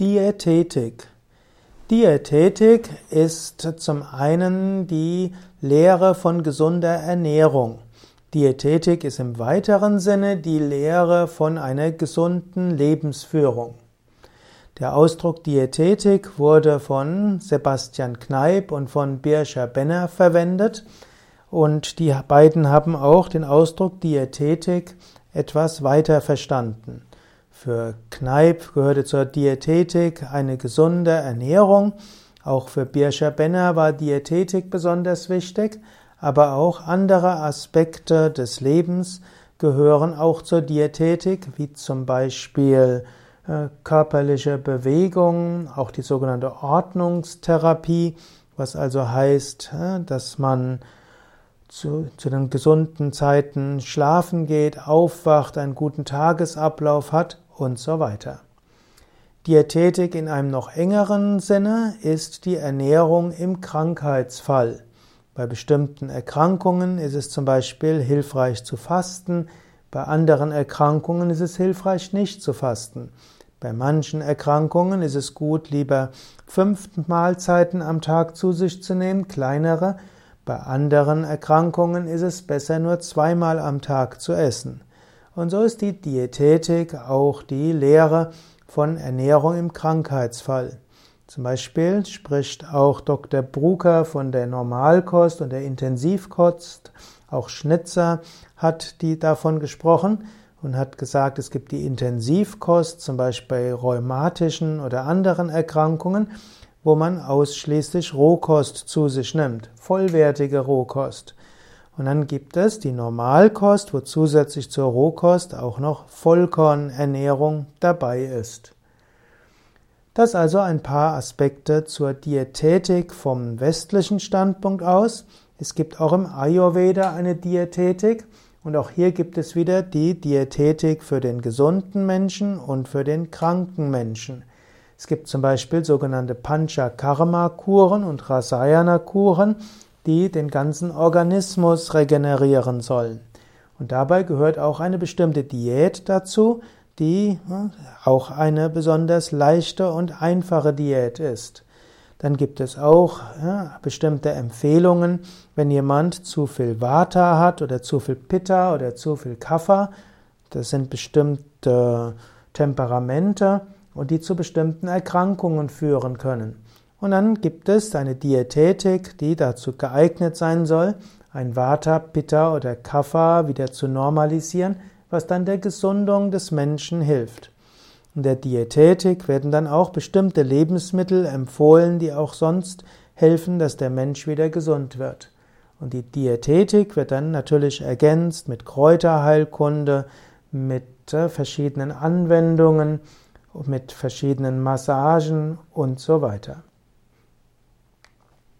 Diätetik. Diätetik ist zum einen die Lehre von gesunder Ernährung. Diätetik ist im weiteren Sinne die Lehre von einer gesunden Lebensführung. Der Ausdruck Diätetik wurde von Sebastian Kneip und von Birscher Benner verwendet und die beiden haben auch den Ausdruck Diätetik etwas weiter verstanden. Für Kneip gehörte zur Diätetik eine gesunde Ernährung. Auch für Birscher Benner war Diätetik besonders wichtig, aber auch andere Aspekte des Lebens gehören auch zur Diätetik, wie zum Beispiel äh, körperliche Bewegung, auch die sogenannte Ordnungstherapie, was also heißt, äh, dass man zu, zu den gesunden Zeiten schlafen geht, aufwacht, einen guten Tagesablauf hat und so weiter. Diätetik in einem noch engeren Sinne ist die Ernährung im Krankheitsfall. Bei bestimmten Erkrankungen ist es zum Beispiel hilfreich zu fasten, bei anderen Erkrankungen ist es hilfreich nicht zu fasten. Bei manchen Erkrankungen ist es gut, lieber fünf Mahlzeiten am Tag zu sich zu nehmen, kleinere. Bei anderen Erkrankungen ist es besser, nur zweimal am Tag zu essen. Und so ist die Diätetik auch die Lehre von Ernährung im Krankheitsfall. Zum Beispiel spricht auch Dr. Brucker von der Normalkost und der Intensivkost. Auch Schnitzer hat die davon gesprochen und hat gesagt, es gibt die Intensivkost, zum Beispiel bei rheumatischen oder anderen Erkrankungen, wo man ausschließlich Rohkost zu sich nimmt, vollwertige Rohkost. Und dann gibt es die Normalkost, wo zusätzlich zur Rohkost auch noch Vollkornernährung dabei ist. Das also ein paar Aspekte zur Diätetik vom westlichen Standpunkt aus. Es gibt auch im Ayurveda eine Diätetik und auch hier gibt es wieder die Diätetik für den gesunden Menschen und für den kranken Menschen. Es gibt zum Beispiel sogenannte Panchakarma-Kuren und Rasayana-Kuren, die den ganzen Organismus regenerieren sollen. Und dabei gehört auch eine bestimmte Diät dazu, die auch eine besonders leichte und einfache Diät ist. Dann gibt es auch ja, bestimmte Empfehlungen, wenn jemand zu viel Vata hat oder zu viel Pitta oder zu viel Kapha. Das sind bestimmte Temperamente und die zu bestimmten Erkrankungen führen können. Und dann gibt es eine Diätetik, die dazu geeignet sein soll, ein Vata, Pitta oder Kapha wieder zu normalisieren, was dann der Gesundung des Menschen hilft. In der Diätetik werden dann auch bestimmte Lebensmittel empfohlen, die auch sonst helfen, dass der Mensch wieder gesund wird. Und die Diätetik wird dann natürlich ergänzt mit Kräuterheilkunde, mit äh, verschiedenen Anwendungen, mit verschiedenen Massagen und so weiter.